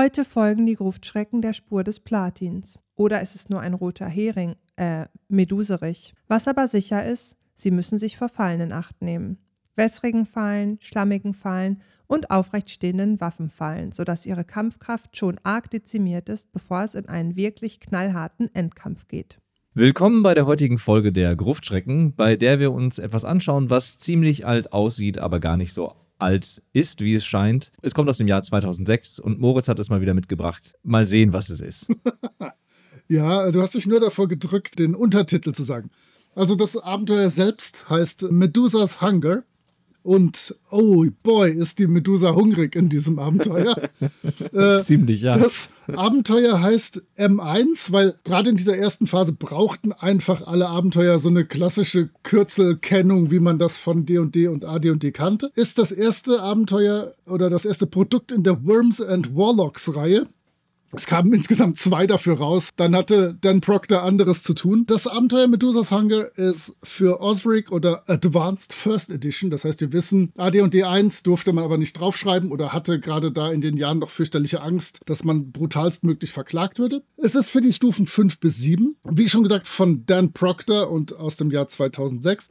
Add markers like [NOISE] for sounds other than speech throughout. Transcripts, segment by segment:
Heute folgen die Gruftschrecken der Spur des Platins. Oder ist es nur ein roter Hering, äh, Meduserich. Was aber sicher ist, sie müssen sich vor Fallen in Acht nehmen. Wässrigen Fallen, schlammigen Fallen und aufrecht stehenden Waffenfallen, sodass ihre Kampfkraft schon arg dezimiert ist, bevor es in einen wirklich knallharten Endkampf geht. Willkommen bei der heutigen Folge der Gruftschrecken, bei der wir uns etwas anschauen, was ziemlich alt aussieht, aber gar nicht so alt ist, wie es scheint. Es kommt aus dem Jahr 2006 und Moritz hat es mal wieder mitgebracht. Mal sehen, was es ist. [LAUGHS] ja, du hast dich nur davor gedrückt, den Untertitel zu sagen. Also das Abenteuer selbst heißt Medusa's Hunger und oh boy, ist die Medusa hungrig in diesem Abenteuer. [LAUGHS] äh, Ziemlich, ja. Das Abenteuer heißt M1, weil gerade in dieser ersten Phase brauchten einfach alle Abenteuer so eine klassische Kürzelkennung, wie man das von D&D und AD&D kannte. Ist das erste Abenteuer oder das erste Produkt in der Worms and Warlocks Reihe. Es kamen insgesamt zwei dafür raus. Dann hatte Dan Proctor anderes zu tun. Das Abenteuer Medusas Hunger ist für Osric oder Advanced First Edition. Das heißt, wir wissen, AD&D 1 durfte man aber nicht draufschreiben oder hatte gerade da in den Jahren noch fürchterliche Angst, dass man brutalstmöglich verklagt würde. Es ist für die Stufen 5 bis 7. Wie schon gesagt, von Dan Proctor und aus dem Jahr 2006.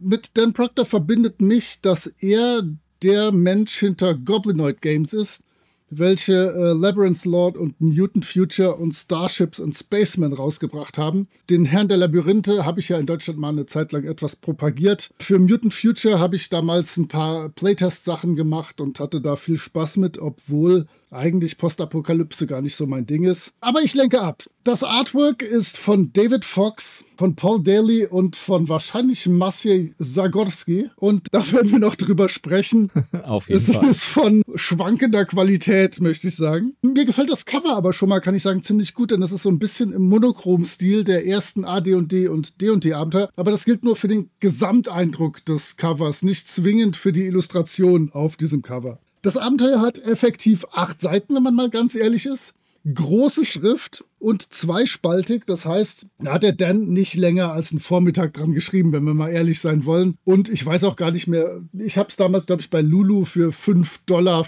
Mit Dan Proctor verbindet mich, dass er der Mensch hinter Goblinoid Games ist, welche äh, Labyrinth Lord und Mutant Future und Starships und Spaceman rausgebracht haben. Den Herrn der Labyrinthe habe ich ja in Deutschland mal eine Zeit lang etwas propagiert. Für Mutant Future habe ich damals ein paar Playtest-Sachen gemacht und hatte da viel Spaß mit, obwohl eigentlich Postapokalypse gar nicht so mein Ding ist. Aber ich lenke ab. Das Artwork ist von David Fox, von Paul Daly und von wahrscheinlich Maciej Zagorski. Und da werden wir noch drüber sprechen. [LAUGHS] Auf jeden es Fall. Es ist von schwankender Qualität, möchte ich sagen. Mir gefällt das Cover aber schon mal, kann ich sagen, ziemlich gut, denn es ist so ein bisschen im Monochrom-Stil der ersten AD&D und D&D-Abenteuer. Aber das gilt nur für den Gesamteindruck des Covers, nicht zwingend für die Illustration auf diesem Cover. Das Abenteuer hat effektiv acht Seiten, wenn man mal ganz ehrlich ist große Schrift und zweispaltig. Das heißt, da hat der Dan nicht länger als einen Vormittag dran geschrieben, wenn wir mal ehrlich sein wollen. Und ich weiß auch gar nicht mehr, ich habe es damals, glaube ich, bei Lulu für 5,50 Dollar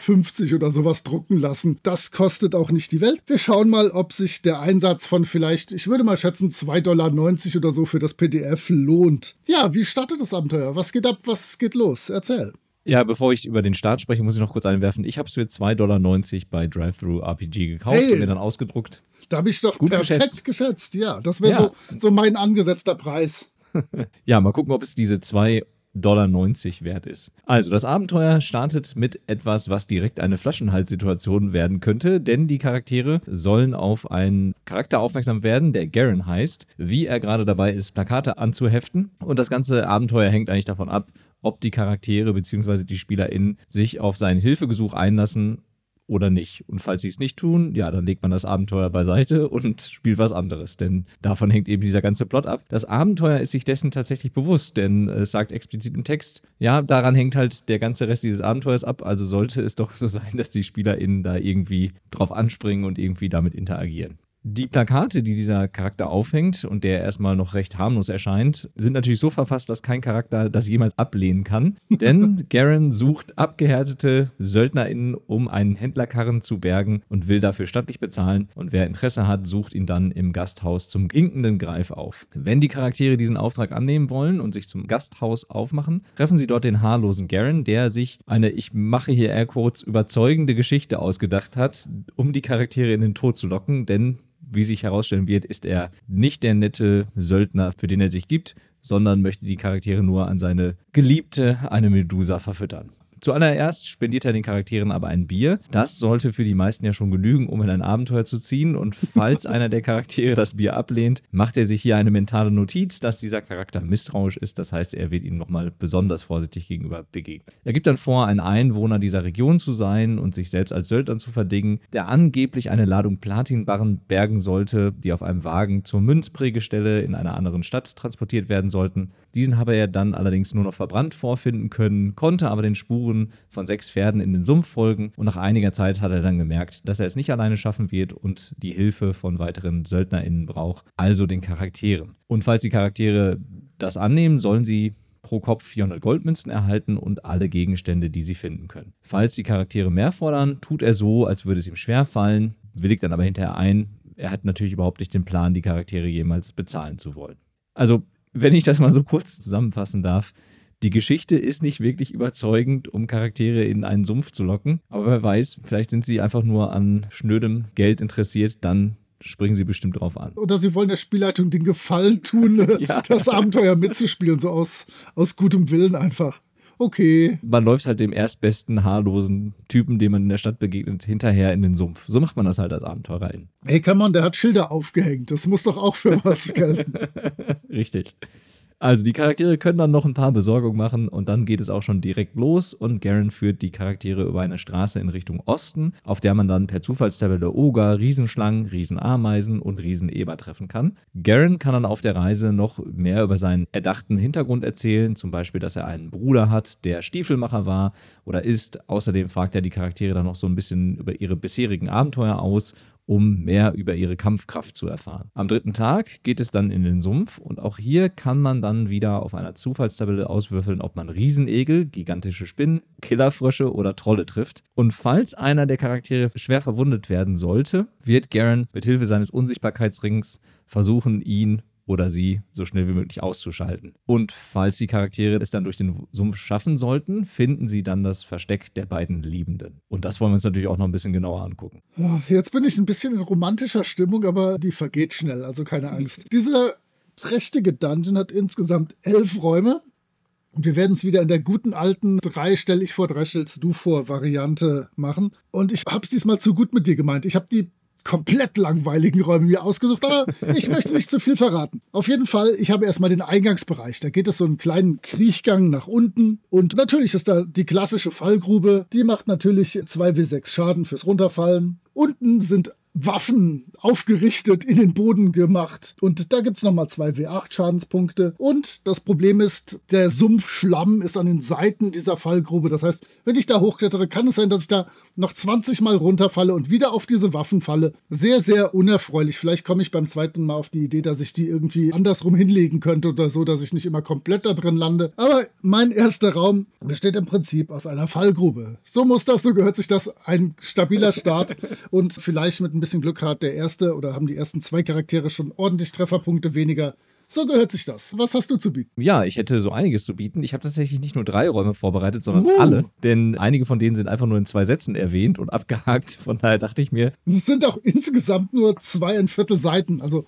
oder sowas drucken lassen. Das kostet auch nicht die Welt. Wir schauen mal, ob sich der Einsatz von vielleicht, ich würde mal schätzen, 2,90 Dollar oder so für das PDF lohnt. Ja, wie startet das Abenteuer? Was geht ab? Was geht los? Erzähl. Ja, bevor ich über den Start spreche, muss ich noch kurz einwerfen. Ich habe es für 2,90 Dollar bei Drive-Thru RPG gekauft hey. und mir dann ausgedruckt. Da habe ich doch Gut perfekt geschätzt. geschätzt. Ja, das wäre ja. so, so mein angesetzter Preis. [LAUGHS] ja, mal gucken, ob es diese 2,90 Dollar wert ist. Also, das Abenteuer startet mit etwas, was direkt eine Flaschenhalssituation werden könnte, denn die Charaktere sollen auf einen Charakter aufmerksam werden, der Garen heißt, wie er gerade dabei ist, Plakate anzuheften. Und das ganze Abenteuer hängt eigentlich davon ab, ob die Charaktere bzw. die SpielerInnen sich auf sein Hilfegesuch einlassen oder nicht. Und falls sie es nicht tun, ja, dann legt man das Abenteuer beiseite und [LAUGHS] spielt was anderes. Denn davon hängt eben dieser ganze Plot ab. Das Abenteuer ist sich dessen tatsächlich bewusst, denn es sagt explizit im Text, ja, daran hängt halt der ganze Rest dieses Abenteuers ab. Also sollte es doch so [LAUGHS] sein, dass die SpielerInnen da irgendwie drauf anspringen und irgendwie damit interagieren. Die Plakate, die dieser Charakter aufhängt und der erstmal noch recht harmlos erscheint, sind natürlich so verfasst, dass kein Charakter das jemals ablehnen kann. [LAUGHS] Denn Garen sucht abgehärtete SöldnerInnen, um einen Händlerkarren zu bergen und will dafür stattlich bezahlen. Und wer Interesse hat, sucht ihn dann im Gasthaus zum ginkenden Greif auf. Wenn die Charaktere diesen Auftrag annehmen wollen und sich zum Gasthaus aufmachen, treffen sie dort den haarlosen Garen, der sich eine, ich mache hier Airquotes, überzeugende Geschichte ausgedacht hat, um die Charaktere in den Tod zu locken. Denn wie sich herausstellen wird, ist er nicht der nette Söldner, für den er sich gibt, sondern möchte die Charaktere nur an seine Geliebte, eine Medusa, verfüttern. Zuallererst spendiert er den Charakteren aber ein Bier. Das sollte für die meisten ja schon genügen, um in ein Abenteuer zu ziehen. Und falls [LAUGHS] einer der Charaktere das Bier ablehnt, macht er sich hier eine mentale Notiz, dass dieser Charakter misstrauisch ist. Das heißt, er wird ihnen nochmal besonders vorsichtig gegenüber begegnen. Er gibt dann vor, ein Einwohner dieser Region zu sein und sich selbst als Söldner zu verdingen, der angeblich eine Ladung Platinbarren bergen sollte, die auf einem Wagen zur Münzprägestelle in einer anderen Stadt transportiert werden sollten. Diesen habe er dann allerdings nur noch verbrannt vorfinden können, konnte aber den Spuren von sechs Pferden in den Sumpf folgen und nach einiger Zeit hat er dann gemerkt, dass er es nicht alleine schaffen wird und die Hilfe von weiteren SöldnerInnen braucht, also den Charakteren. Und falls die Charaktere das annehmen, sollen sie pro Kopf 400 Goldmünzen erhalten und alle Gegenstände, die sie finden können. Falls die Charaktere mehr fordern, tut er so, als würde es ihm schwer fallen, willigt dann aber hinterher ein. Er hat natürlich überhaupt nicht den Plan, die Charaktere jemals bezahlen zu wollen. Also, wenn ich das mal so kurz zusammenfassen darf, die Geschichte ist nicht wirklich überzeugend, um Charaktere in einen Sumpf zu locken. Aber wer weiß, vielleicht sind sie einfach nur an schnödem Geld interessiert, dann springen sie bestimmt drauf an. Oder sie wollen der Spielleitung den Gefallen tun, [LAUGHS] ja. das Abenteuer mitzuspielen, so aus, aus gutem Willen einfach. Okay. Man läuft halt dem erstbesten haarlosen Typen, dem man in der Stadt begegnet, hinterher in den Sumpf. So macht man das halt als Abenteurer. Hey, kann man, der hat Schilder aufgehängt. Das muss doch auch für was [LAUGHS] gelten. Richtig. Also die Charaktere können dann noch ein paar Besorgungen machen und dann geht es auch schon direkt los und Garen führt die Charaktere über eine Straße in Richtung Osten, auf der man dann per Zufallstabelle Oger, Riesenschlangen, Riesenameisen und Rieseneber treffen kann. Garen kann dann auf der Reise noch mehr über seinen erdachten Hintergrund erzählen, zum Beispiel, dass er einen Bruder hat, der Stiefelmacher war oder ist. Außerdem fragt er die Charaktere dann noch so ein bisschen über ihre bisherigen Abenteuer aus um mehr über ihre Kampfkraft zu erfahren. Am dritten Tag geht es dann in den Sumpf und auch hier kann man dann wieder auf einer Zufallstabelle auswürfeln, ob man Riesenegel, gigantische Spinnen, Killerfrösche oder Trolle trifft. Und falls einer der Charaktere schwer verwundet werden sollte, wird Garen mit Hilfe seines Unsichtbarkeitsrings versuchen, ihn oder sie so schnell wie möglich auszuschalten. Und falls die Charaktere es dann durch den Sumpf schaffen sollten, finden sie dann das Versteck der beiden Liebenden. Und das wollen wir uns natürlich auch noch ein bisschen genauer angucken. Jetzt bin ich ein bisschen in romantischer Stimmung, aber die vergeht schnell, also keine Angst. Dieser prächtige Dungeon hat insgesamt elf Räume. Und wir werden es wieder in der guten alten drei stell ich vor, drei stellst du vor Variante machen. Und ich habe es diesmal zu gut mit dir gemeint. Ich habe die komplett langweiligen Räume mir ausgesucht, aber ich möchte nicht zu viel verraten. Auf jeden Fall, ich habe erstmal den Eingangsbereich. Da geht es so einen kleinen Kriechgang nach unten und natürlich ist da die klassische Fallgrube. Die macht natürlich 2W6 Schaden fürs Runterfallen. Unten sind Waffen aufgerichtet in den Boden gemacht. Und da gibt es nochmal zwei W8 Schadenspunkte. Und das Problem ist, der Sumpfschlamm ist an den Seiten dieser Fallgrube. Das heißt, wenn ich da hochklettere, kann es sein, dass ich da noch 20 Mal runterfalle und wieder auf diese Waffen falle. Sehr, sehr unerfreulich. Vielleicht komme ich beim zweiten Mal auf die Idee, dass ich die irgendwie andersrum hinlegen könnte oder so, dass ich nicht immer komplett da drin lande. Aber mein erster Raum besteht im Prinzip aus einer Fallgrube. So muss das, so gehört sich das. Ein stabiler Start [LAUGHS] und vielleicht mit ein bisschen Glück hat der erste oder haben die ersten zwei Charaktere schon ordentlich Trefferpunkte weniger. So gehört sich das. Was hast du zu bieten? Ja, ich hätte so einiges zu bieten. Ich habe tatsächlich nicht nur drei Räume vorbereitet, sondern uh. alle. Denn einige von denen sind einfach nur in zwei Sätzen erwähnt und abgehakt. Von daher dachte ich mir. Es sind auch insgesamt nur zweieinviertel Seiten. Also.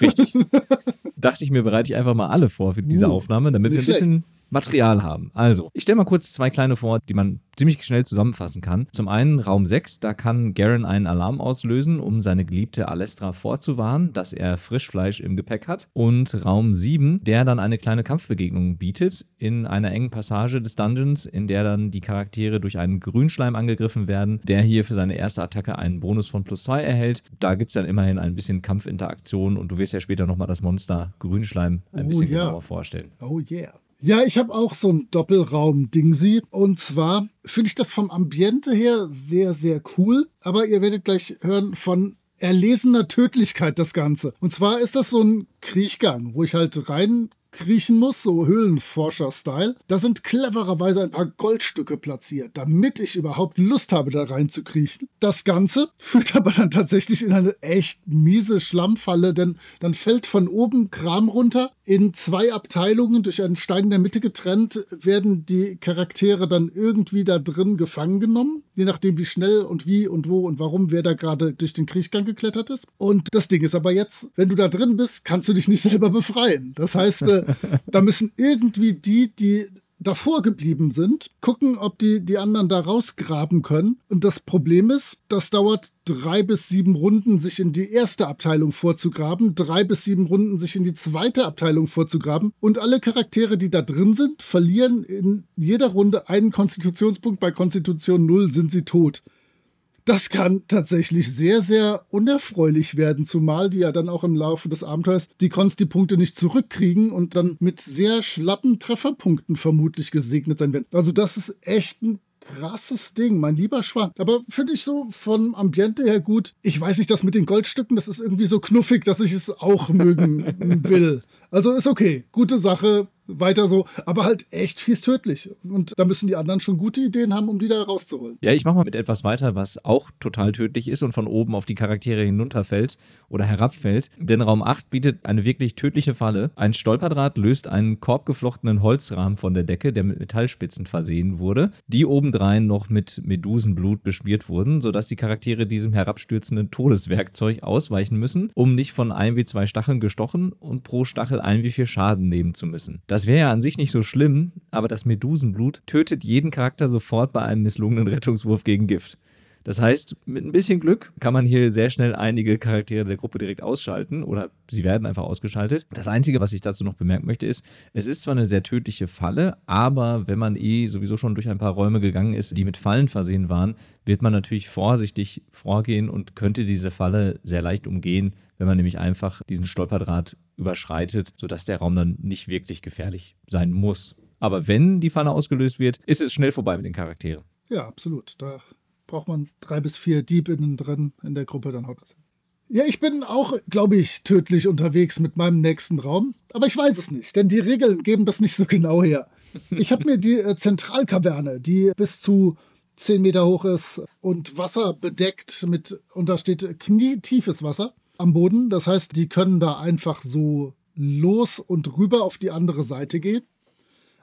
Richtig. [LAUGHS] dachte ich mir, bereite ich einfach mal alle vor für diese uh, Aufnahme, damit wir ein bisschen Material haben. Also, ich stelle mal kurz zwei kleine vor, die man ziemlich schnell zusammenfassen kann. Zum einen Raum 6, da kann Garen einen Alarm auslösen, um seine geliebte Alestra vorzuwarnen, dass er Frischfleisch im Gepäck hat. Und Raum 7, der dann eine kleine Kampfbegegnung bietet in einer engen Passage des Dungeons, in der dann die Charaktere durch einen Grünschleim angegriffen werden, der hier für seine erste Attacke einen Bonus von plus 2 erhält. Da gibt es dann immerhin ein bisschen Kampfinteraktion und du wirst ja später nochmal das Monster Grünschleim ein oh, bisschen yeah. genauer vorstellen. Oh yeah. Ja, ich habe auch so ein Doppelraum-Dingsi. Und zwar finde ich das vom Ambiente her sehr, sehr cool. Aber ihr werdet gleich hören von erlesener Tödlichkeit das Ganze. Und zwar ist das so ein Kriechgang, wo ich halt rein kriechen muss, so Höhlenforscher-Style. Da sind clevererweise ein paar Goldstücke platziert, damit ich überhaupt Lust habe, da rein zu kriechen. Das Ganze [LAUGHS] führt aber dann tatsächlich in eine echt miese Schlammfalle, denn dann fällt von oben Kram runter. In zwei Abteilungen durch einen Stein in der Mitte getrennt werden die Charaktere dann irgendwie da drin gefangen genommen, je nachdem wie schnell und wie und wo und warum wer da gerade durch den Kriechgang geklettert ist. Und das Ding ist aber jetzt, wenn du da drin bist, kannst du dich nicht selber befreien. Das heißt, da müssen irgendwie die, die davor geblieben sind, gucken, ob die die anderen da rausgraben können. Und das Problem ist, das dauert drei bis sieben Runden, sich in die erste Abteilung vorzugraben, drei bis sieben Runden, sich in die zweite Abteilung vorzugraben. Und alle Charaktere, die da drin sind, verlieren in jeder Runde einen Konstitutionspunkt. Bei Konstitution 0 sind sie tot das kann tatsächlich sehr, sehr unerfreulich werden, zumal die ja dann auch im Laufe des Abenteuers die Konsti-Punkte nicht zurückkriegen und dann mit sehr schlappen Trefferpunkten vermutlich gesegnet sein werden. Also das ist echt ein krasses Ding, mein lieber Schwan. Aber finde ich so von Ambiente her gut. Ich weiß nicht, das mit den Goldstücken, das ist irgendwie so knuffig, dass ich es auch mögen [LAUGHS] will. Also ist okay. Gute Sache weiter so, aber halt echt fies tödlich. Und da müssen die anderen schon gute Ideen haben, um die da rauszuholen. Ja, ich mache mal mit etwas weiter, was auch total tödlich ist und von oben auf die Charaktere hinunterfällt oder herabfällt. Denn Raum 8 bietet eine wirklich tödliche Falle. Ein Stolperdraht löst einen korbgeflochtenen Holzrahmen von der Decke, der mit Metallspitzen versehen wurde, die obendrein noch mit Medusenblut beschmiert wurden, sodass die Charaktere diesem herabstürzenden Todeswerkzeug ausweichen müssen, um nicht von ein wie zwei Stacheln gestochen und pro Stachel ein wie vier Schaden nehmen zu müssen. Das das wäre ja an sich nicht so schlimm, aber das Medusenblut tötet jeden Charakter sofort bei einem misslungenen Rettungswurf gegen Gift. Das heißt, mit ein bisschen Glück kann man hier sehr schnell einige Charaktere der Gruppe direkt ausschalten oder sie werden einfach ausgeschaltet. Das Einzige, was ich dazu noch bemerken möchte, ist, es ist zwar eine sehr tödliche Falle, aber wenn man eh sowieso schon durch ein paar Räume gegangen ist, die mit Fallen versehen waren, wird man natürlich vorsichtig vorgehen und könnte diese Falle sehr leicht umgehen, wenn man nämlich einfach diesen Stolperdraht überschreitet, sodass der Raum dann nicht wirklich gefährlich sein muss. Aber wenn die Falle ausgelöst wird, ist es schnell vorbei mit den Charakteren. Ja, absolut. Da braucht man drei bis vier Dieb innen drin in der Gruppe, dann haut das hin. Ja, ich bin auch, glaube ich, tödlich unterwegs mit meinem nächsten Raum, aber ich weiß es nicht, denn die Regeln geben das nicht so genau her. Ich habe mir die äh, Zentralkaverne, die bis zu 10 Meter hoch ist und Wasser bedeckt mit, und da steht knietiefes Wasser am Boden. Das heißt, die können da einfach so los und rüber auf die andere Seite gehen.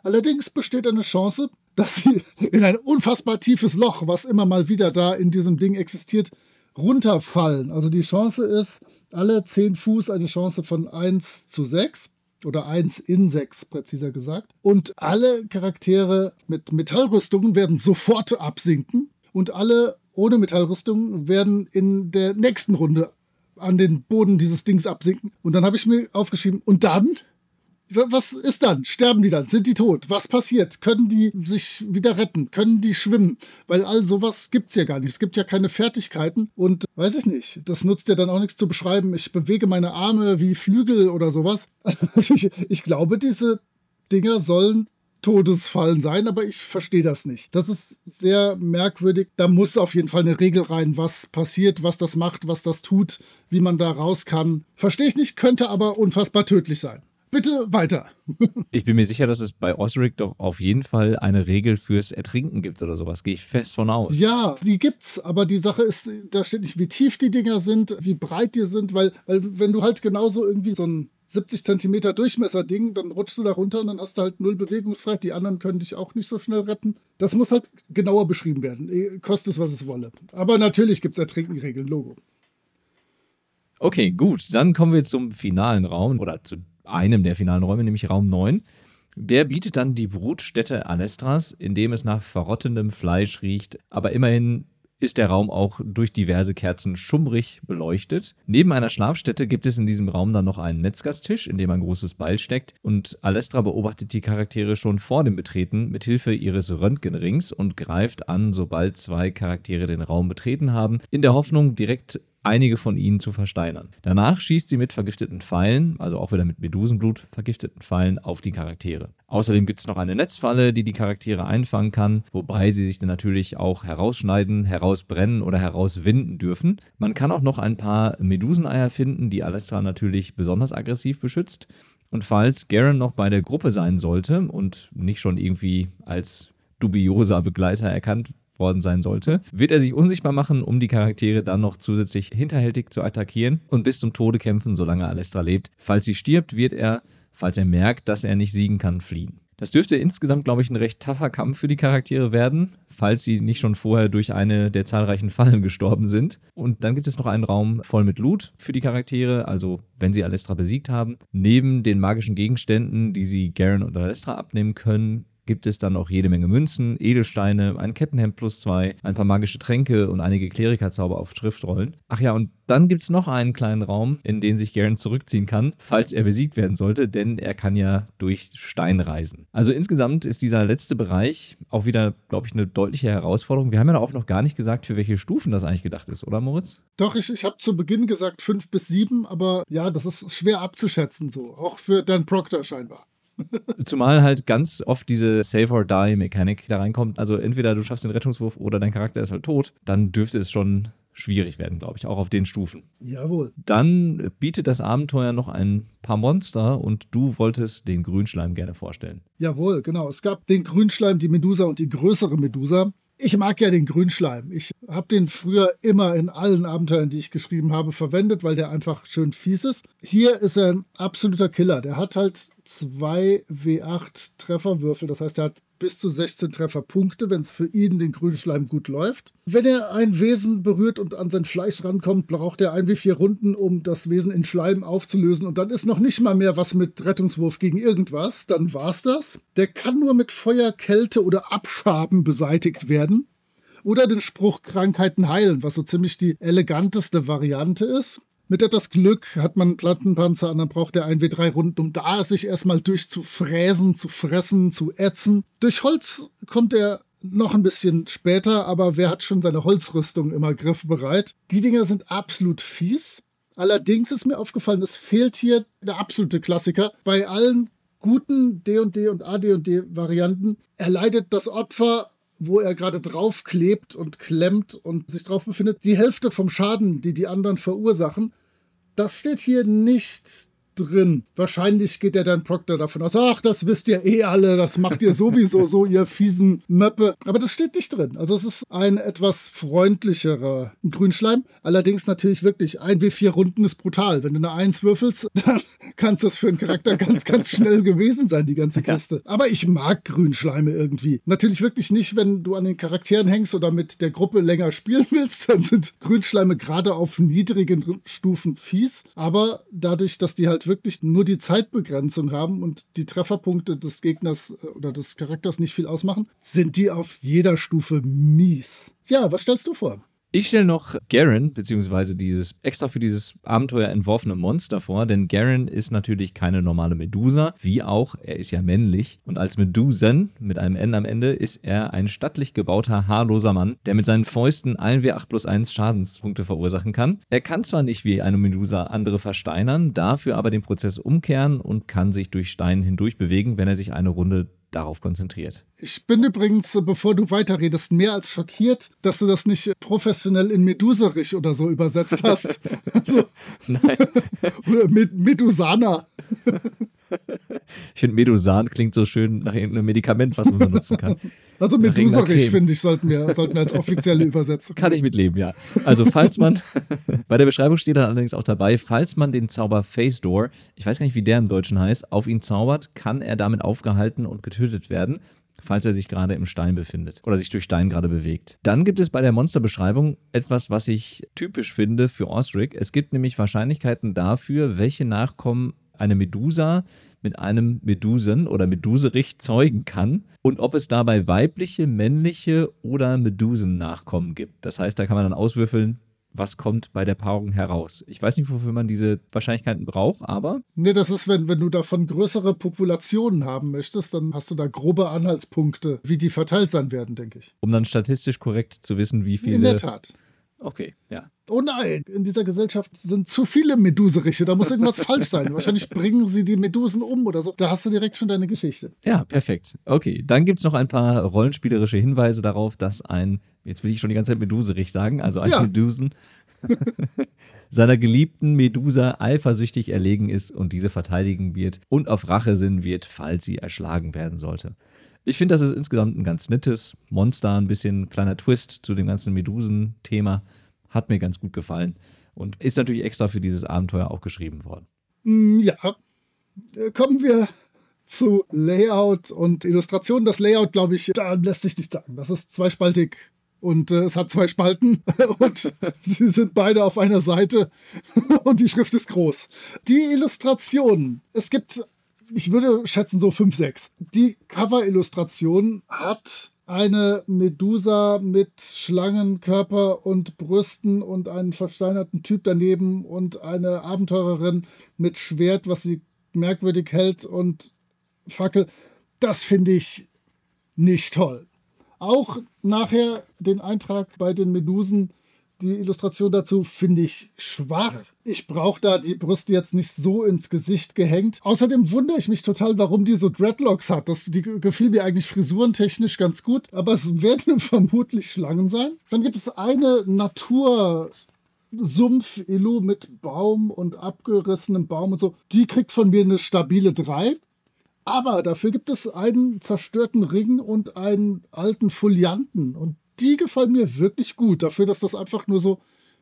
Allerdings besteht eine Chance, dass sie [LAUGHS] in ein unfassbar tiefes Loch, was immer mal wieder da in diesem Ding existiert, runterfallen. Also die Chance ist, alle 10 Fuß eine Chance von 1 zu 6 oder 1 in 6, präziser gesagt. Und alle Charaktere mit Metallrüstungen werden sofort absinken und alle ohne Metallrüstung werden in der nächsten Runde an den Boden dieses Dings absinken. Und dann habe ich mir aufgeschrieben, und dann? Was ist dann? Sterben die dann? Sind die tot? Was passiert? Können die sich wieder retten? Können die schwimmen? Weil all sowas gibt es ja gar nicht. Es gibt ja keine Fertigkeiten und weiß ich nicht. Das nutzt ja dann auch nichts zu beschreiben. Ich bewege meine Arme wie Flügel oder sowas. [LAUGHS] Also ich, ich glaube, diese Dinger sollen Todesfallen sein, aber ich verstehe das nicht. Das ist sehr merkwürdig. Da muss auf jeden Fall eine Regel rein, was passiert, was das macht, was das tut, wie man da raus kann. Verstehe ich nicht, könnte aber unfassbar tödlich sein. Bitte weiter. [LAUGHS] ich bin mir sicher, dass es bei Osric doch auf jeden Fall eine Regel fürs Ertrinken gibt oder sowas. Gehe ich fest von aus. Ja, die gibt's, aber die Sache ist, da steht nicht, wie tief die Dinger sind, wie breit die sind, weil, weil wenn du halt genauso irgendwie so ein 70 Zentimeter Durchmesser-Ding, dann rutschst du da runter und dann hast du halt null Bewegungsfreiheit. Die anderen können dich auch nicht so schnell retten. Das muss halt genauer beschrieben werden. Eh, kostet es, was es wolle. Aber natürlich gibt es Ertrinkenregeln, Logo. Okay, gut. Dann kommen wir zum finalen Raum oder zu einem der finalen Räume, nämlich Raum 9. Der bietet dann die Brutstätte Alestras, in dem es nach verrottendem Fleisch riecht, aber immerhin ist der Raum auch durch diverse Kerzen schummrig beleuchtet. Neben einer Schlafstätte gibt es in diesem Raum dann noch einen Netzgastisch, in dem ein großes Beil steckt und Alestra beobachtet die Charaktere schon vor dem Betreten mit Hilfe ihres Röntgenrings und greift an, sobald zwei Charaktere den Raum betreten haben, in der Hoffnung, direkt einige von ihnen zu versteinern. Danach schießt sie mit vergifteten Pfeilen, also auch wieder mit Medusenblut vergifteten Pfeilen, auf die Charaktere. Außerdem gibt es noch eine Netzfalle, die die Charaktere einfangen kann, wobei sie sich dann natürlich auch herausschneiden, herausbrennen oder herauswinden dürfen. Man kann auch noch ein paar Meduseneier finden, die Alestra natürlich besonders aggressiv beschützt. Und falls Garen noch bei der Gruppe sein sollte und nicht schon irgendwie als dubioser Begleiter erkannt worden sein sollte, wird er sich unsichtbar machen, um die Charaktere dann noch zusätzlich hinterhältig zu attackieren und bis zum Tode kämpfen, solange Alestra lebt. Falls sie stirbt, wird er, falls er merkt, dass er nicht siegen kann, fliehen. Das dürfte insgesamt, glaube ich, ein recht taffer Kampf für die Charaktere werden, falls sie nicht schon vorher durch eine der zahlreichen Fallen gestorben sind. Und dann gibt es noch einen Raum voll mit Loot für die Charaktere, also wenn sie Alestra besiegt haben. Neben den magischen Gegenständen, die sie Garen und Alestra abnehmen können, gibt es dann auch jede Menge Münzen, Edelsteine, ein Kettenhemd plus zwei, ein paar magische Tränke und einige Klerikerzauber auf Schriftrollen. Ach ja, und dann gibt es noch einen kleinen Raum, in den sich Garen zurückziehen kann, falls er besiegt werden sollte, denn er kann ja durch Stein reisen. Also insgesamt ist dieser letzte Bereich auch wieder, glaube ich, eine deutliche Herausforderung. Wir haben ja auch noch gar nicht gesagt, für welche Stufen das eigentlich gedacht ist, oder Moritz? Doch, ich, ich habe zu Beginn gesagt fünf bis sieben, aber ja, das ist schwer abzuschätzen so. Auch für Dan Proctor scheinbar. Zumal halt ganz oft diese Save or Die Mechanik da reinkommt. Also entweder du schaffst den Rettungswurf oder dein Charakter ist halt tot. Dann dürfte es schon schwierig werden, glaube ich, auch auf den Stufen. Jawohl. Dann bietet das Abenteuer noch ein paar Monster und du wolltest den Grünschleim gerne vorstellen. Jawohl, genau. Es gab den Grünschleim, die Medusa und die größere Medusa. Ich mag ja den Grünschleim. Ich habe den früher immer in allen Abenteuern, die ich geschrieben habe, verwendet, weil der einfach schön fies ist. Hier ist er ein absoluter Killer. Der hat halt zwei W8 Trefferwürfel. Das heißt, er hat bis zu 16 Trefferpunkte, wenn es für ihn, den Grünschleim, gut läuft. Wenn er ein Wesen berührt und an sein Fleisch rankommt, braucht er ein wie vier Runden, um das Wesen in Schleim aufzulösen. Und dann ist noch nicht mal mehr was mit Rettungswurf gegen irgendwas. Dann war's das. Der kann nur mit Feuer, Kälte oder Abschaben beseitigt werden. Oder den Spruch Krankheiten heilen, was so ziemlich die eleganteste Variante ist. Mit etwas Glück hat man einen Plattenpanzer und dann braucht er ein W3 Runden, um da sich erstmal durchzufräsen, zu fressen, zu ätzen. Durch Holz kommt er noch ein bisschen später, aber wer hat schon seine Holzrüstung immer griffbereit? Die Dinger sind absolut fies. Allerdings ist mir aufgefallen, es fehlt hier der absolute Klassiker. Bei allen guten D&D und AD&D Varianten erleidet das Opfer wo er gerade draufklebt und klemmt und sich drauf befindet, die Hälfte vom Schaden, die die anderen verursachen. Das steht hier nicht drin. Wahrscheinlich geht der dann Proctor davon aus, ach, das wisst ihr eh alle, das macht ihr sowieso so, ihr fiesen Möppe. Aber das steht nicht drin. Also es ist ein etwas freundlicherer Grünschleim. Allerdings natürlich wirklich, ein W4 Runden ist brutal. Wenn du eine Eins würfelst, [LAUGHS] dann kann es das für einen Charakter ganz, ganz schnell gewesen sein, die ganze Kiste. Aber ich mag Grünschleime irgendwie. Natürlich wirklich nicht, wenn du an den Charakteren hängst oder mit der Gruppe länger spielen willst, dann sind Grünschleime gerade auf niedrigen Stufen fies. Aber dadurch, dass die halt wirklich nur die Zeitbegrenzung haben und die Trefferpunkte des Gegners äh, oder des Charakters nicht viel ausmachen, sind die auf jeder Stufe mies. Ja, was stellst du vor? Ich stelle noch Garen, beziehungsweise dieses extra für dieses Abenteuer entworfene Monster vor, denn Garen ist natürlich keine normale Medusa, wie auch, er ist ja männlich. Und als Medusen mit einem N am Ende ist er ein stattlich gebauter, haarloser Mann, der mit seinen Fäusten 1W8 plus 1 Schadenspunkte verursachen kann. Er kann zwar nicht wie eine Medusa andere versteinern, dafür aber den Prozess umkehren und kann sich durch Stein hindurch bewegen, wenn er sich eine Runde darauf konzentriert. Ich bin übrigens, bevor du weiterredest, mehr als schockiert, dass du das nicht professionell in Meduserich oder so übersetzt hast. [LAUGHS] also, Nein. [LAUGHS] oder Med Medusana. [LAUGHS] ich finde, Medusan klingt so schön nach irgendeinem Medikament, was man benutzen kann. [LAUGHS] Also Meduserich, finde ich, sollten wir, sollten wir als offizielle Übersetzung. Kann ich mitleben, ja. Also falls man, [LAUGHS] bei der Beschreibung steht dann allerdings auch dabei, falls man den Zauber Face Door, ich weiß gar nicht, wie der im Deutschen heißt, auf ihn zaubert, kann er damit aufgehalten und getötet werden falls er sich gerade im Stein befindet oder sich durch Stein gerade bewegt. Dann gibt es bei der Monsterbeschreibung etwas, was ich typisch finde für Osric. Es gibt nämlich Wahrscheinlichkeiten dafür, welche Nachkommen eine Medusa mit einem Medusen oder Meduserich zeugen kann und ob es dabei weibliche, männliche oder Medusen-Nachkommen gibt. Das heißt, da kann man dann auswürfeln, was kommt bei der Paarung heraus. Ich weiß nicht, wofür man diese Wahrscheinlichkeiten braucht, aber. Nee, das ist, wenn, wenn du davon größere Populationen haben möchtest, dann hast du da grobe Anhaltspunkte, wie die verteilt sein werden, denke ich. Um dann statistisch korrekt zu wissen, wie viele. In der Tat. Okay, ja. Oh nein, in dieser Gesellschaft sind zu viele Meduseriche, da muss irgendwas falsch sein. Wahrscheinlich bringen sie die Medusen um oder so. Da hast du direkt schon deine Geschichte. Ja, perfekt. Okay, dann gibt es noch ein paar rollenspielerische Hinweise darauf, dass ein, jetzt will ich schon die ganze Zeit Meduserich sagen, also ein Ja. Medusen [LAUGHS] seiner geliebten Medusa eifersüchtig erlegen ist und diese verteidigen wird und auf Rache sinnen wird, falls sie erschlagen werden sollte. Ich finde, das ist insgesamt ein ganz nettes Monster, ein bisschen kleiner Twist zu dem ganzen Medusen-Thema. Hat mir ganz gut gefallen und ist natürlich extra für dieses Abenteuer auch geschrieben worden. Mm, Ja, Äh, kommen wir zu Layout und Illustration. Das Layout, glaube ich, da lässt sich nicht sagen. Das ist zweispaltig und äh, es hat zwei Spalten [LAUGHS] und [LAUGHS] sie sind beide auf einer Seite [LAUGHS] und die Schrift ist groß. Die Illustration. Es gibt ich würde schätzen so 5, 6. Die Cover-Illustration hat eine Medusa mit Schlangenkörper und Brüsten und einen versteinerten Typ daneben und eine Abenteurerin mit Schwert, was sie merkwürdig hält und Fackel. Das finde ich nicht toll. Auch nachher den Eintrag bei den Medusen die Illustration dazu finde ich schwach. Ich brauche da die Brüste jetzt nicht so ins Gesicht gehängt. Außerdem wundere ich mich total, warum die so Dreadlocks hat. Das die gefiel mir eigentlich frisurentechnisch ganz gut, aber es werden [LAUGHS] vermutlich Schlangen sein. Dann gibt es eine Natur Sumpf-Illu mit Baum und abgerissenem Baum und so. Die kriegt von mir eine stabile 3. Aber dafür gibt es einen zerstörten Ring und einen alten Folianten. Und die gefallen mir wirklich gut. Dafür, dass das einfach nur so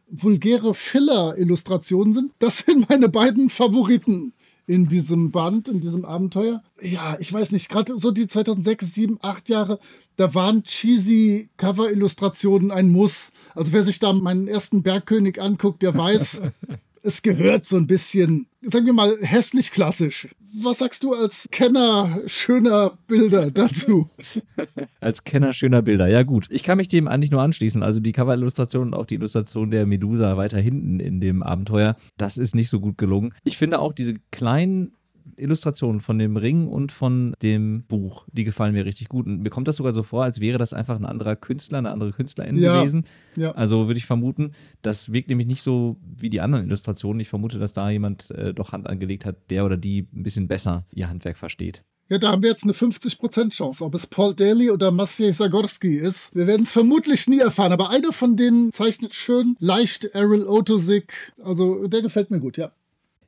vulgäre Filler-Illustrationen sind. Das sind meine beiden Favoriten in diesem Band, in diesem Abenteuer. Ja, ich weiß nicht, gerade so die 2006, 7, 8 Jahre, da waren cheesy Cover-Illustrationen ein Muss. Also wer sich da meinen ersten Bergkönig anguckt, der weiß, [LAUGHS] es gehört so ein bisschen, sagen wir mal, hässlich klassisch. Was sagst du als Kenner schöner Bilder dazu? [LAUGHS] als Kenner schöner Bilder, ja gut. Ich kann mich dem eigentlich nur anschließen. Also die Cover-Illustration und auch die Illustration der Medusa weiter hinten in dem Abenteuer, das ist nicht so gut gelungen. Ich finde auch diese kleinen Illustrationen von dem Ring und von dem Buch, die gefallen mir richtig gut. Und mir kommt das sogar so vor, als wäre das einfach ein anderer Künstler, eine andere Künstlerin ja, gewesen. Ja. Also würde ich vermuten, das wirkt nämlich nicht so wie die anderen Illustrationen. Ich vermute, dass da jemand äh, doch Hand angelegt hat, der oder die ein bisschen besser ihr Handwerk versteht. Ja, da haben wir jetzt eine 50% Chance. Ob es Paul Daly oder Maciej Zagorski ist, wir werden es vermutlich nie erfahren. Aber einer von denen zeichnet schön, leicht Errol Otosik. Also der gefällt mir gut, ja.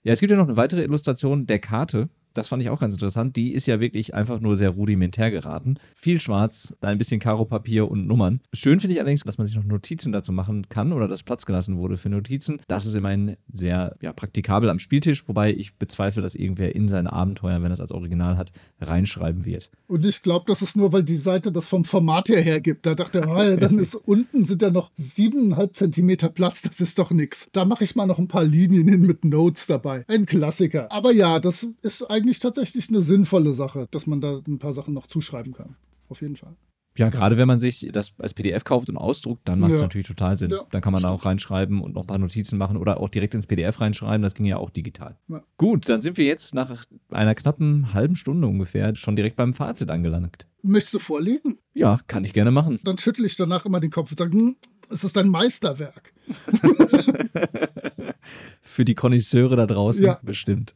Ja, es gibt ja noch eine weitere Illustration der Karte das fand ich auch ganz interessant. Die ist ja wirklich einfach nur sehr rudimentär geraten. Viel schwarz, ein bisschen Karopapier und Nummern. Schön finde ich allerdings, dass man sich noch Notizen dazu machen kann oder dass Platz gelassen wurde für Notizen. Das ist immerhin sehr ja, praktikabel am Spieltisch, wobei ich bezweifle, dass irgendwer in sein Abenteuer, wenn er es als Original hat, reinschreiben wird. Und ich glaube, das ist nur, weil die Seite das vom Format her hergibt. Da dachte er, oh, dann ist [LAUGHS] unten sind ja noch siebeneinhalb Zentimeter Platz, das ist doch nichts. Da mache ich mal noch ein paar Linien hin mit Notes dabei. Ein Klassiker. Aber ja, das ist eigentlich eigentlich tatsächlich eine sinnvolle Sache, dass man da ein paar Sachen noch zuschreiben kann. Auf jeden Fall. Ja, gerade wenn man sich das als PDF kauft und ausdruckt, dann macht es ja. natürlich total Sinn. Ja, dann kann man da auch reinschreiben und noch ein paar Notizen machen oder auch direkt ins PDF reinschreiben. Das ging ja auch digital. Ja. Gut, dann sind wir jetzt nach einer knappen halben Stunde ungefähr schon direkt beim Fazit angelangt. Möchtest du vorlegen? Ja, kann ich gerne machen. Dann schüttle ich danach immer den Kopf und sage, hm, es ist ein Meisterwerk. [LAUGHS] Für die Konnoisseure da draußen ja. bestimmt.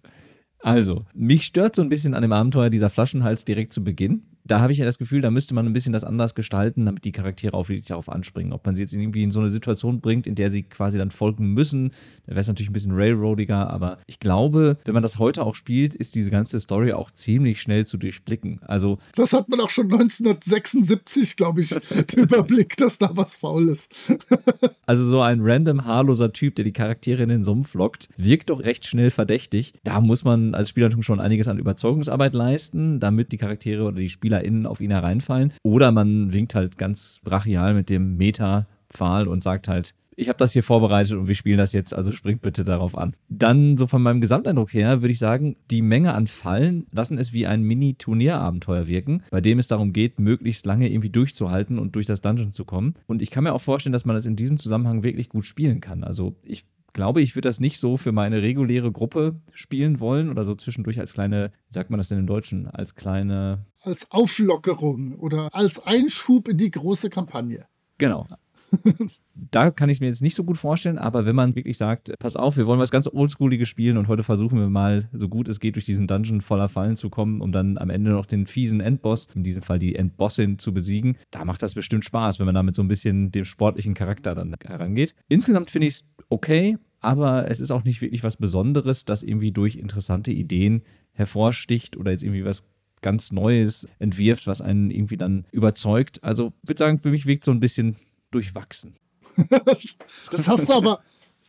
Also, mich stört so ein bisschen an dem Abenteuer dieser Flaschenhals direkt zu Beginn da habe ich ja das Gefühl, da müsste man ein bisschen das anders gestalten, damit die Charaktere auch wirklich darauf anspringen. Ob man sie jetzt irgendwie in so eine Situation bringt, in der sie quasi dann folgen müssen, da wäre es natürlich ein bisschen railroadiger, aber ich glaube, wenn man das heute auch spielt, ist diese ganze Story auch ziemlich schnell zu durchblicken. Also das hat man auch schon 1976, glaube ich, [LAUGHS] [LAUGHS] Überblick, dass da was faul ist. [LAUGHS] also so ein random haarloser Typ, der die Charaktere in den Sumpf lockt, wirkt doch recht schnell verdächtig. Da muss man als Spielleitung schon einiges an Überzeugungsarbeit leisten, damit die Charaktere oder die Spieler SpielerInnen auf ihn hereinfallen. Oder man winkt halt ganz brachial mit dem Meta-Pfahl und sagt halt, ich habe das hier vorbereitet und wir spielen das jetzt, also springt bitte darauf an. Dann, so von meinem Gesamteindruck her, würde ich sagen, die Menge an Fallen lassen es wie ein Mini-Turnierabenteuer wirken, bei dem es darum geht, möglichst lange irgendwie durchzuhalten und durch das Dungeon zu kommen. Und ich kann mir auch vorstellen, dass man das in diesem Zusammenhang wirklich gut spielen kann. Also ich glaube, ich würde das nicht so für meine reguläre Gruppe spielen wollen oder so zwischendurch als kleine, wie sagt man das denn im Deutschen, als kleine. Als Auflockerung oder als Einschub in die große Kampagne. Genau. [LAUGHS] da kann ich es mir jetzt nicht so gut vorstellen, aber wenn man wirklich sagt, pass auf, wir wollen was ganz Oldschooliges spielen und heute versuchen wir mal, so gut es geht, durch diesen Dungeon voller Fallen zu kommen, um dann am Ende noch den fiesen Endboss, in diesem Fall die Endbossin, zu besiegen, da macht das bestimmt Spaß, wenn man damit so ein bisschen dem sportlichen Charakter dann herangeht. Insgesamt finde ich es okay, aber es ist auch nicht wirklich was Besonderes, das irgendwie durch interessante Ideen hervorsticht oder jetzt irgendwie was ganz Neues entwirft, was einen irgendwie dann überzeugt. Also würde sagen, für mich wirkt so ein bisschen durchwachsen. [LAUGHS] das hast du aber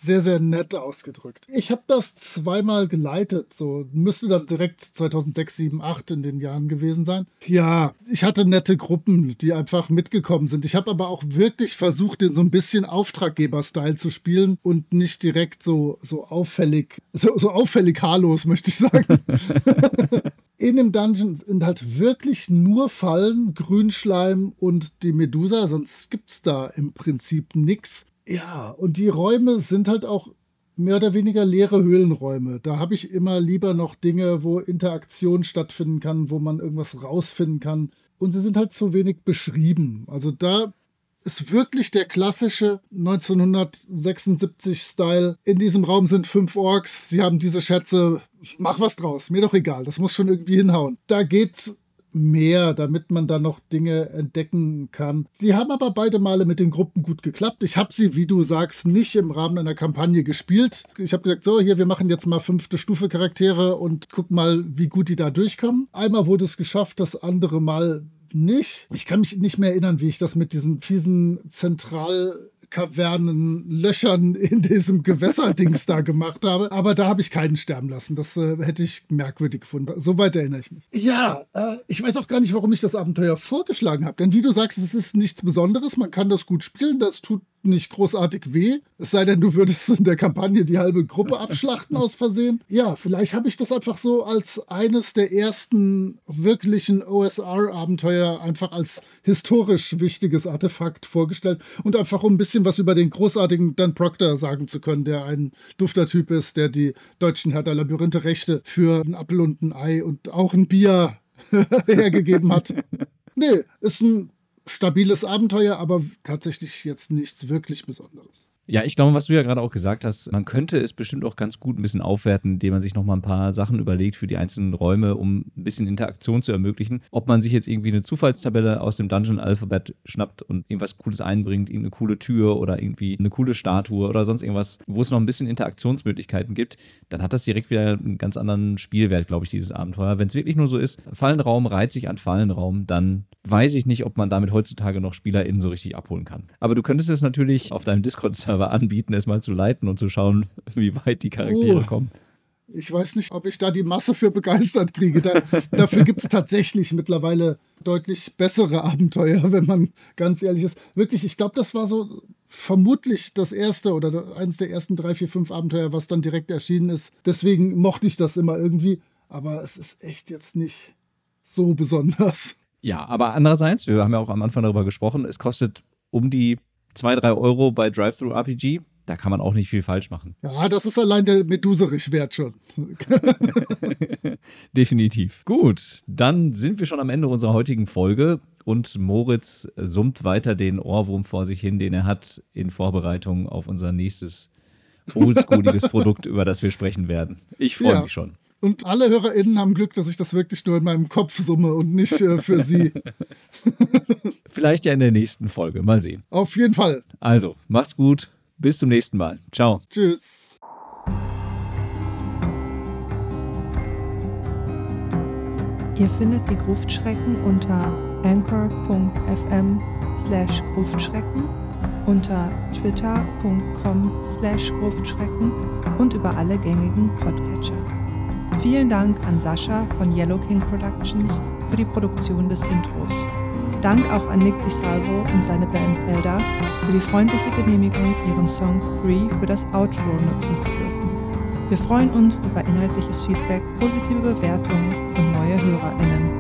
sehr, sehr nett ausgedrückt. Ich habe das zweimal geleitet, so müsste dann direkt 2006, 7, 8 in den Jahren gewesen sein. Ja, ich hatte nette Gruppen, die einfach mitgekommen sind. Ich habe aber auch wirklich versucht, den so ein bisschen Auftraggeber-Style zu spielen und nicht direkt so, so auffällig, so, so auffällig haarlos, möchte ich sagen. [LAUGHS] In dem Dungeon sind halt wirklich nur Fallen, Grünschleim und die Medusa, sonst gibt es da im Prinzip nichts. Ja, und die Räume sind halt auch mehr oder weniger leere Höhlenräume. Da habe ich immer lieber noch Dinge, wo Interaktion stattfinden kann, wo man irgendwas rausfinden kann. Und sie sind halt zu wenig beschrieben. Also da ist wirklich der klassische 1976-Style. In diesem Raum sind fünf Orks, sie haben diese Schätze, mach was draus, mir doch egal, das muss schon irgendwie hinhauen. Da geht mehr, damit man da noch Dinge entdecken kann. Die haben aber beide Male mit den Gruppen gut geklappt. Ich habe sie, wie du sagst, nicht im Rahmen einer Kampagne gespielt. Ich habe gesagt, so, hier, wir machen jetzt mal fünfte Stufe Charaktere und guck mal, wie gut die da durchkommen. Einmal wurde es geschafft, das andere Mal nicht. Ich kann mich nicht mehr erinnern, wie ich das mit diesen fiesen Zentral Kavernen, Löchern [LAUGHS] in diesem Gewässerdings da gemacht habe. Aber da habe ich keinen sterben lassen. Das äh, hätte ich merkwürdig gefunden. Soweit erinnere ich mich. Ja, äh, ich weiß auch gar nicht, warum ich das Abenteuer vorgeschlagen habe. Denn wie du sagst, es ist nichts Besonderes. Man kann das gut spielen. Das tut nicht großartig weh. Es sei denn, du würdest in der Kampagne die halbe Gruppe [LAUGHS] abschlachten aus Versehen. Ja, vielleicht habe ich das einfach so als eines der ersten wirklichen OSR-Abenteuer einfach als historisch wichtiges Artefakt vorgestellt und einfach um ein bisschen was über den großartigen Dan Proctor sagen zu können, der ein dufter Typ ist, der die deutschen Herr der Labyrinthe Rechte für ein Apfel und ein Ei und auch ein Bier [LAUGHS] hergegeben hat. [LAUGHS] Nee, ist ein stabiles Abenteuer, aber tatsächlich jetzt nichts wirklich Besonderes. Ja, ich glaube, was du ja gerade auch gesagt hast, man könnte es bestimmt auch ganz gut ein bisschen aufwerten, indem man sich nochmal ein paar Sachen überlegt für die einzelnen Räume, um ein bisschen Interaktion zu ermöglichen. Ob man sich jetzt irgendwie eine Zufallstabelle aus dem Dungeon Alphabet schnappt und irgendwas Cooles einbringt, irgendeine coole Tür oder irgendwie eine coole Statue oder sonst irgendwas, wo es noch ein bisschen Interaktionsmöglichkeiten gibt, dann hat das direkt wieder einen ganz anderen Spielwert, glaube ich, dieses Abenteuer. Wenn es wirklich nur so ist, Fallenraum reiht sich an Fallenraum, dann weiß ich nicht, ob man damit heutzutage noch SpielerInnen so richtig abholen kann. Aber du könntest es natürlich auf deinem Discord-Server Server anbieten, es mal zu leiten und zu schauen, [LAUGHS] wie weit die Charaktere oh. kommen. Ich weiß nicht, ob ich da die Masse für begeistert kriege. Da, [LAUGHS] dafür gibt es tatsächlich mittlerweile deutlich bessere Abenteuer, [LAUGHS] wenn man ganz ehrlich ist. Wirklich, ich glaube, das war so vermutlich das erste oder eines der ersten drei, vier, fünf Abenteuer, was dann direkt erschienen ist. Deswegen mochte ich das immer irgendwie. Aber es ist echt jetzt nicht so besonders. Ja, aber andererseits, wir haben ja auch am Anfang darüber gesprochen, es kostet um die 2, 3 Euro bei Drive-Thru-RPG. Da kann man auch nicht viel falsch machen. Ja, das ist allein der Meduserich-Wert schon. [LAUGHS] Definitiv. Gut, dann sind wir schon am Ende unserer heutigen Folge und Moritz summt weiter den Ohrwurm vor sich hin, den er hat in Vorbereitung auf unser nächstes oldschooliges [LAUGHS] Produkt, über das wir sprechen werden. Ich freue ja. mich schon. Und alle HörerInnen haben Glück, dass ich das wirklich nur in meinem Kopf summe und nicht äh, für sie. [LAUGHS] Vielleicht ja in der nächsten Folge. Mal sehen. Auf jeden Fall. Also, macht's gut. Bis zum nächsten Mal. Ciao. Tschüss. Ihr findet die Gruftschrecken unter anchor.fm slash Gruftschrecken, unter twitter.com slash Gruftschrecken und über alle gängigen Podcatcher. Vielen Dank an Sascha von Yellow King Productions für die Produktion des Intros. Dank auch an Nick DiSalvo und seine Band Elder für die freundliche Genehmigung, ihren Song 3 für das Outro nutzen zu dürfen. Wir freuen uns über inhaltliches Feedback, positive Bewertungen und neue HörerInnen.